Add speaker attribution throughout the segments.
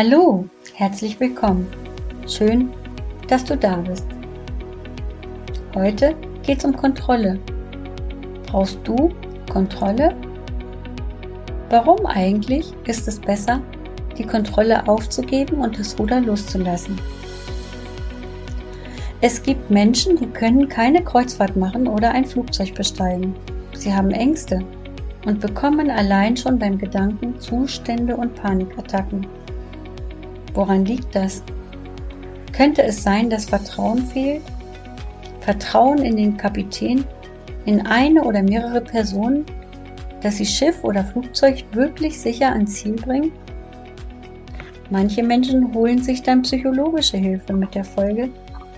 Speaker 1: Hallo, herzlich willkommen. Schön, dass du da bist. Heute geht es um Kontrolle. Brauchst du Kontrolle? Warum eigentlich ist es besser, die Kontrolle aufzugeben und das Ruder loszulassen? Es gibt Menschen, die können keine Kreuzfahrt machen oder ein Flugzeug besteigen. Sie haben Ängste und bekommen allein schon beim Gedanken Zustände und Panikattacken. Woran liegt das? Könnte es sein, dass Vertrauen fehlt? Vertrauen in den Kapitän, in eine oder mehrere Personen, dass sie Schiff oder Flugzeug wirklich sicher ans Ziel bringen? Manche Menschen holen sich dann psychologische Hilfe mit der Folge,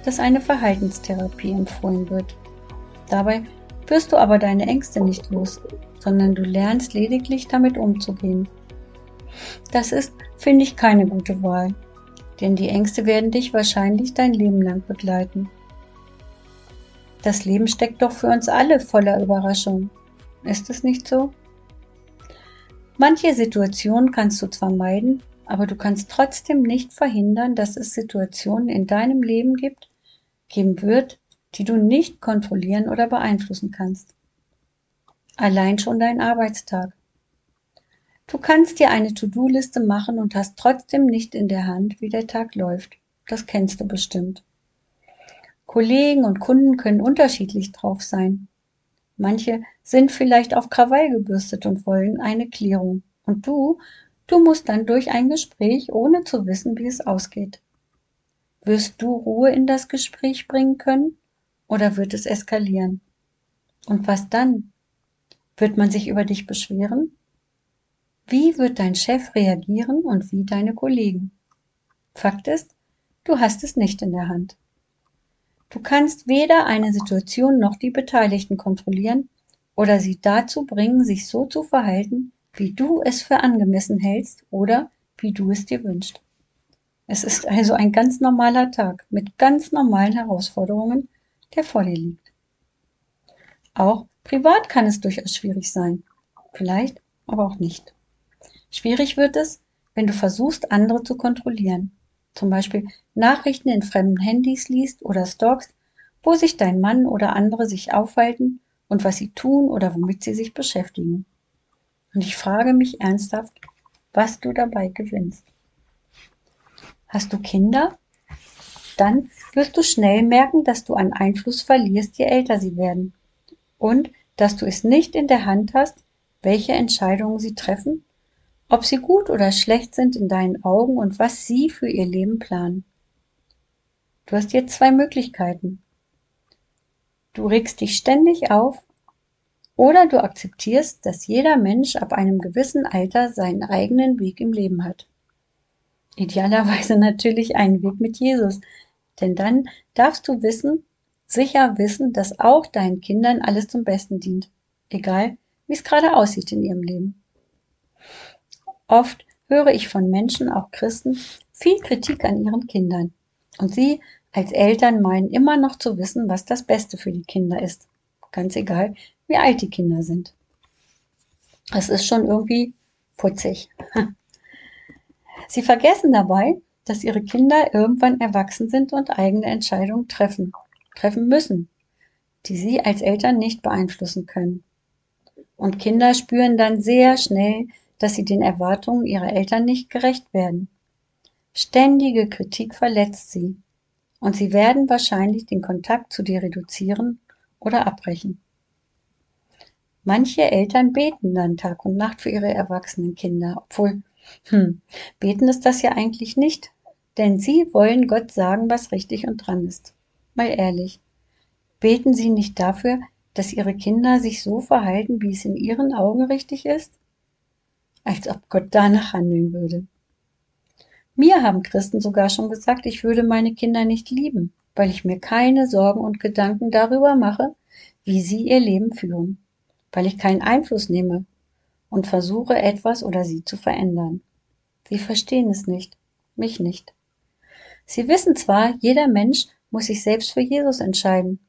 Speaker 1: dass eine Verhaltenstherapie empfohlen wird. Dabei wirst du aber deine Ängste nicht los, sondern du lernst lediglich damit umzugehen. Das ist, finde ich, keine gute Wahl, denn die Ängste werden dich wahrscheinlich dein Leben lang begleiten. Das Leben steckt doch für uns alle voller Überraschungen. Ist es nicht so? Manche Situationen kannst du zwar meiden, aber du kannst trotzdem nicht verhindern, dass es Situationen in deinem Leben gibt, geben wird, die du nicht kontrollieren oder beeinflussen kannst. Allein schon dein Arbeitstag. Du kannst dir eine To-Do-Liste machen und hast trotzdem nicht in der Hand, wie der Tag läuft. Das kennst du bestimmt. Kollegen und Kunden können unterschiedlich drauf sein. Manche sind vielleicht auf Krawall gebürstet und wollen eine Klärung. Und du, du musst dann durch ein Gespräch, ohne zu wissen, wie es ausgeht. Wirst du Ruhe in das Gespräch bringen können oder wird es eskalieren? Und was dann? Wird man sich über dich beschweren? Wie wird dein Chef reagieren und wie deine Kollegen? Fakt ist, du hast es nicht in der Hand. Du kannst weder eine Situation noch die Beteiligten kontrollieren oder sie dazu bringen, sich so zu verhalten, wie du es für angemessen hältst oder wie du es dir wünschst. Es ist also ein ganz normaler Tag mit ganz normalen Herausforderungen, der vor dir liegt. Auch privat kann es durchaus schwierig sein. Vielleicht, aber auch nicht. Schwierig wird es, wenn du versuchst, andere zu kontrollieren. Zum Beispiel Nachrichten in fremden Handys liest oder stalkst, wo sich dein Mann oder andere sich aufhalten und was sie tun oder womit sie sich beschäftigen. Und ich frage mich ernsthaft, was du dabei gewinnst. Hast du Kinder? Dann wirst du schnell merken, dass du an Einfluss verlierst, je älter sie werden. Und dass du es nicht in der Hand hast, welche Entscheidungen sie treffen ob sie gut oder schlecht sind in deinen Augen und was sie für ihr Leben planen. Du hast jetzt zwei Möglichkeiten. Du regst dich ständig auf oder du akzeptierst, dass jeder Mensch ab einem gewissen Alter seinen eigenen Weg im Leben hat. Idealerweise natürlich einen Weg mit Jesus, denn dann darfst du wissen, sicher wissen, dass auch deinen Kindern alles zum Besten dient, egal wie es gerade aussieht in ihrem Leben. Oft höre ich von Menschen, auch Christen, viel Kritik an ihren Kindern. Und sie als Eltern meinen immer noch zu wissen, was das Beste für die Kinder ist. Ganz egal, wie alt die Kinder sind. Es ist schon irgendwie putzig. Sie vergessen dabei, dass ihre Kinder irgendwann erwachsen sind und eigene Entscheidungen treffen, treffen müssen, die sie als Eltern nicht beeinflussen können. Und Kinder spüren dann sehr schnell, dass sie den Erwartungen ihrer Eltern nicht gerecht werden. Ständige Kritik verletzt sie und sie werden wahrscheinlich den Kontakt zu dir reduzieren oder abbrechen. Manche Eltern beten dann Tag und Nacht für ihre erwachsenen Kinder, obwohl, hm, beten ist das ja eigentlich nicht, denn sie wollen Gott sagen, was richtig und dran ist. Mal ehrlich, beten sie nicht dafür, dass ihre Kinder sich so verhalten, wie es in ihren Augen richtig ist? Als ob Gott danach handeln würde. Mir haben Christen sogar schon gesagt, ich würde meine Kinder nicht lieben, weil ich mir keine Sorgen und Gedanken darüber mache, wie sie ihr Leben führen, weil ich keinen Einfluss nehme und versuche etwas oder sie zu verändern. Sie verstehen es nicht, mich nicht. Sie wissen zwar, jeder Mensch muss sich selbst für Jesus entscheiden,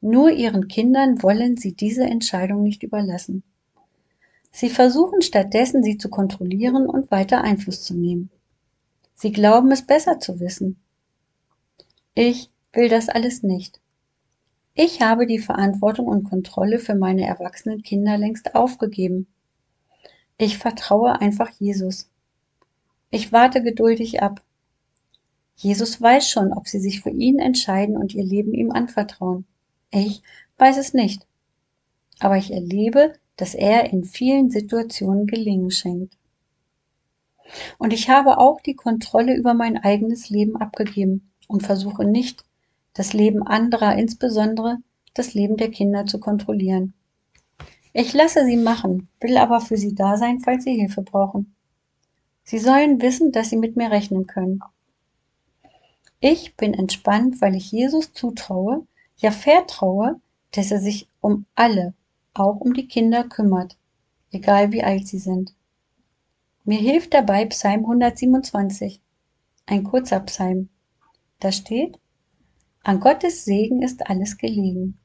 Speaker 1: nur ihren Kindern wollen sie diese Entscheidung nicht überlassen. Sie versuchen stattdessen, sie zu kontrollieren und weiter Einfluss zu nehmen. Sie glauben es besser zu wissen. Ich will das alles nicht. Ich habe die Verantwortung und Kontrolle für meine erwachsenen Kinder längst aufgegeben. Ich vertraue einfach Jesus. Ich warte geduldig ab. Jesus weiß schon, ob sie sich für ihn entscheiden und ihr Leben ihm anvertrauen. Ich weiß es nicht. Aber ich erlebe, dass er in vielen Situationen Gelingen schenkt. Und ich habe auch die Kontrolle über mein eigenes Leben abgegeben und versuche nicht, das Leben anderer, insbesondere das Leben der Kinder zu kontrollieren. Ich lasse sie machen, will aber für sie da sein, falls sie Hilfe brauchen. Sie sollen wissen, dass sie mit mir rechnen können. Ich bin entspannt, weil ich Jesus zutraue, ja vertraue, dass er sich um alle, auch um die Kinder kümmert, egal wie alt sie sind. Mir hilft dabei Psalm 127, ein kurzer Psalm. Da steht, an Gottes Segen ist alles gelegen.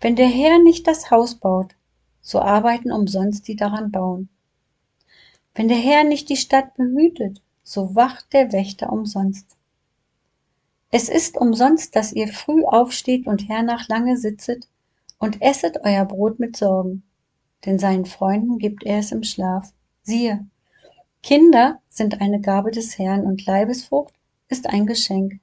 Speaker 1: Wenn der Herr nicht das Haus baut, so arbeiten umsonst die daran bauen. Wenn der Herr nicht die Stadt behütet, so wacht der Wächter umsonst. Es ist umsonst, dass ihr früh aufsteht und hernach lange sitzet und esset euer Brot mit Sorgen, denn seinen Freunden gibt er es im Schlaf. Siehe, Kinder sind eine Gabe des Herrn und Leibesfrucht ist ein Geschenk.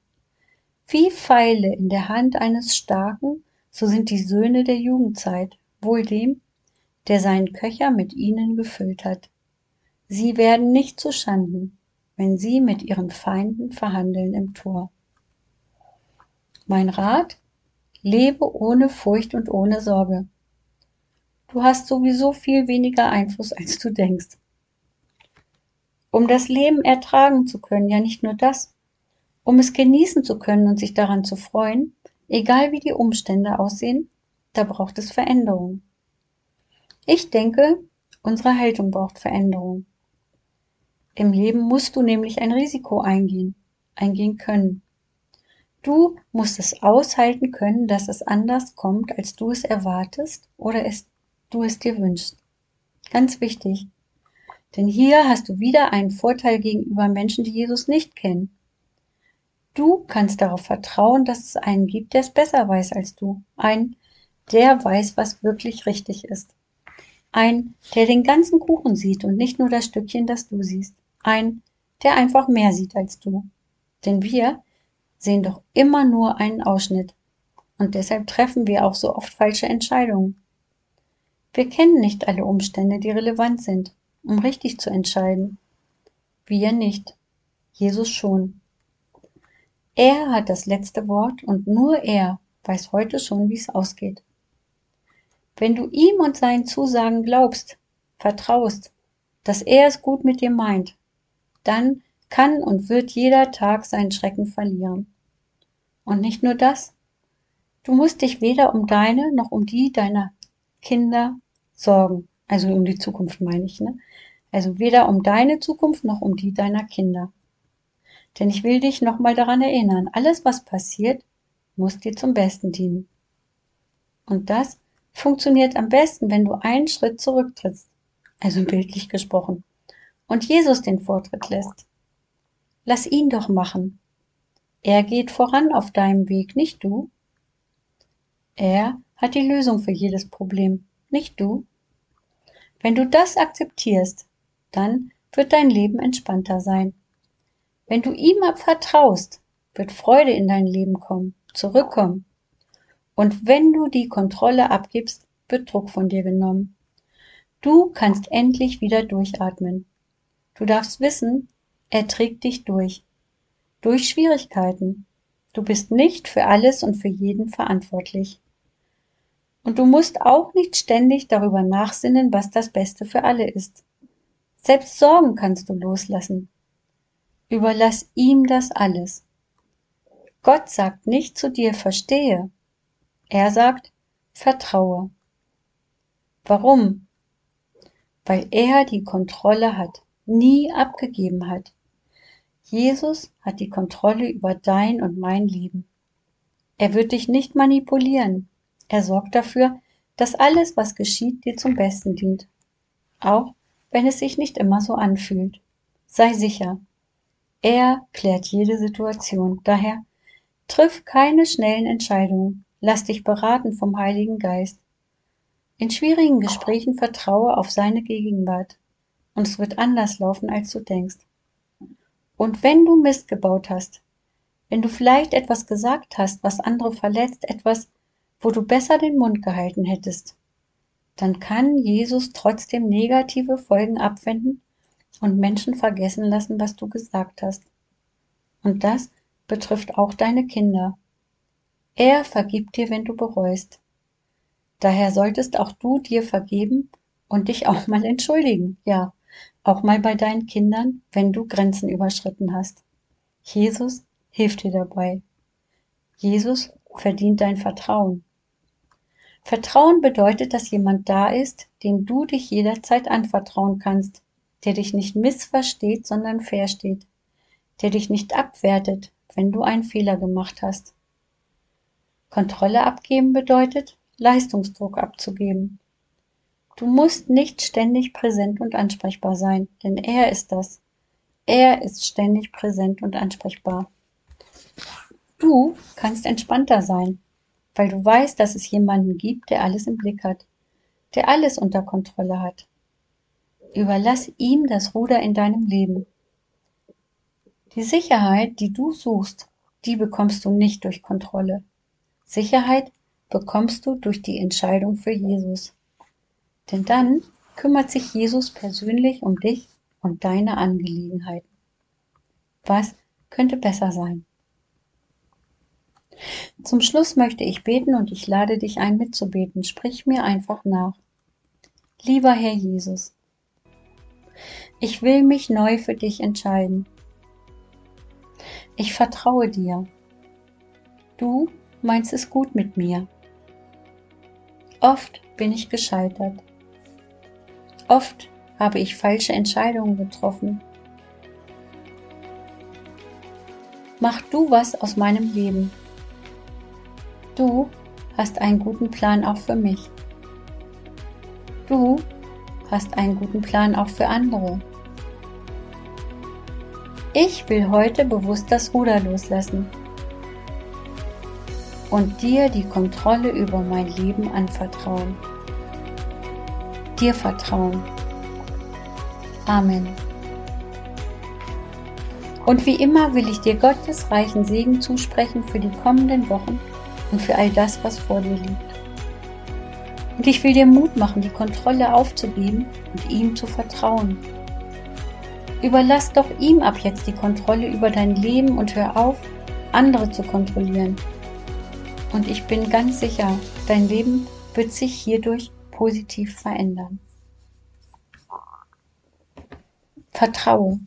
Speaker 1: Wie Pfeile in der Hand eines Starken, so sind die Söhne der Jugendzeit, wohl dem, der seinen Köcher mit ihnen gefüllt hat. Sie werden nicht zu Schanden, wenn sie mit ihren Feinden verhandeln im Tor. Mein Rat? Lebe ohne Furcht und ohne Sorge. Du hast sowieso viel weniger Einfluss, als du denkst. Um das Leben ertragen zu können, ja nicht nur das, um es genießen zu können und sich daran zu freuen, egal wie die Umstände aussehen, da braucht es Veränderung. Ich denke, unsere Haltung braucht Veränderung. Im Leben musst du nämlich ein Risiko eingehen, eingehen können. Du musst es aushalten können, dass es anders kommt, als du es erwartest oder es, du es dir wünschst. Ganz wichtig. Denn hier hast du wieder einen Vorteil gegenüber Menschen, die Jesus nicht kennen. Du kannst darauf vertrauen, dass es einen gibt, der es besser weiß als du. Ein, der weiß, was wirklich richtig ist. Ein, der den ganzen Kuchen sieht und nicht nur das Stückchen, das du siehst. Ein, der einfach mehr sieht als du. Denn wir, sehen doch immer nur einen Ausschnitt. Und deshalb treffen wir auch so oft falsche Entscheidungen. Wir kennen nicht alle Umstände, die relevant sind, um richtig zu entscheiden. Wir nicht. Jesus schon. Er hat das letzte Wort und nur er weiß heute schon, wie es ausgeht. Wenn du ihm und seinen Zusagen glaubst, vertraust, dass er es gut mit dir meint, dann kann und wird jeder Tag seinen Schrecken verlieren. Und nicht nur das, du musst dich weder um deine noch um die deiner Kinder sorgen. Also um die Zukunft meine ich, ne? Also weder um deine Zukunft noch um die deiner Kinder. Denn ich will dich nochmal daran erinnern, alles was passiert, muss dir zum Besten dienen. Und das funktioniert am besten, wenn du einen Schritt zurücktrittst, also bildlich gesprochen, und Jesus den Vortritt lässt. Lass ihn doch machen. Er geht voran auf deinem Weg, nicht du. Er hat die Lösung für jedes Problem, nicht du. Wenn du das akzeptierst, dann wird dein Leben entspannter sein. Wenn du ihm vertraust, wird Freude in dein Leben kommen, zurückkommen. Und wenn du die Kontrolle abgibst, wird Druck von dir genommen. Du kannst endlich wieder durchatmen. Du darfst wissen, er trägt dich durch. Durch Schwierigkeiten. Du bist nicht für alles und für jeden verantwortlich. Und du musst auch nicht ständig darüber nachsinnen, was das Beste für alle ist. Selbst Sorgen kannst du loslassen. Überlass ihm das alles. Gott sagt nicht zu dir verstehe. Er sagt vertraue. Warum? Weil er die Kontrolle hat, nie abgegeben hat. Jesus hat die Kontrolle über dein und mein Leben. Er wird dich nicht manipulieren. Er sorgt dafür, dass alles, was geschieht, dir zum Besten dient. Auch wenn es sich nicht immer so anfühlt. Sei sicher, Er klärt jede Situation. Daher triff keine schnellen Entscheidungen. Lass dich beraten vom Heiligen Geist. In schwierigen Gesprächen vertraue auf seine Gegenwart. Und es wird anders laufen, als du denkst. Und wenn du Mist gebaut hast, wenn du vielleicht etwas gesagt hast, was andere verletzt, etwas, wo du besser den Mund gehalten hättest, dann kann Jesus trotzdem negative Folgen abwenden und Menschen vergessen lassen, was du gesagt hast. Und das betrifft auch deine Kinder. Er vergibt dir, wenn du bereust. Daher solltest auch du dir vergeben und dich auch mal entschuldigen, ja, auch mal bei deinen Kindern, wenn du Grenzen überschritten hast. Jesus hilft dir dabei. Jesus verdient dein Vertrauen. Vertrauen bedeutet, dass jemand da ist, dem du dich jederzeit anvertrauen kannst, der dich nicht missversteht, sondern versteht, der dich nicht abwertet, wenn du einen Fehler gemacht hast. Kontrolle abgeben bedeutet, Leistungsdruck abzugeben. Du musst nicht ständig präsent und ansprechbar sein, denn er ist das. Er ist ständig präsent und ansprechbar. Du kannst entspannter sein, weil du weißt, dass es jemanden gibt, der alles im Blick hat, der alles unter Kontrolle hat. Überlass ihm das Ruder in deinem Leben. Die Sicherheit, die du suchst, die bekommst du nicht durch Kontrolle. Sicherheit bekommst du durch die Entscheidung für Jesus. Denn dann kümmert sich Jesus persönlich um dich und deine Angelegenheiten. Was könnte besser sein? Zum Schluss möchte ich beten und ich lade dich ein mitzubeten. Sprich mir einfach nach. Lieber Herr Jesus, ich will mich neu für dich entscheiden. Ich vertraue dir. Du meinst es gut mit mir. Oft bin ich gescheitert. Oft habe ich falsche Entscheidungen getroffen. Mach du was aus meinem Leben. Du hast einen guten Plan auch für mich. Du hast einen guten Plan auch für andere. Ich will heute bewusst das Ruder loslassen und dir die Kontrolle über mein Leben anvertrauen. Dir vertrauen. Amen. Und wie immer will ich dir Gottes reichen Segen zusprechen für die kommenden Wochen und für all das, was vor dir liegt. Und ich will dir Mut machen, die Kontrolle aufzugeben und ihm zu vertrauen. Überlass doch ihm ab jetzt die Kontrolle über dein Leben und hör auf, andere zu kontrollieren. Und ich bin ganz sicher, dein Leben wird sich hierdurch positiv verändern. Vertraue.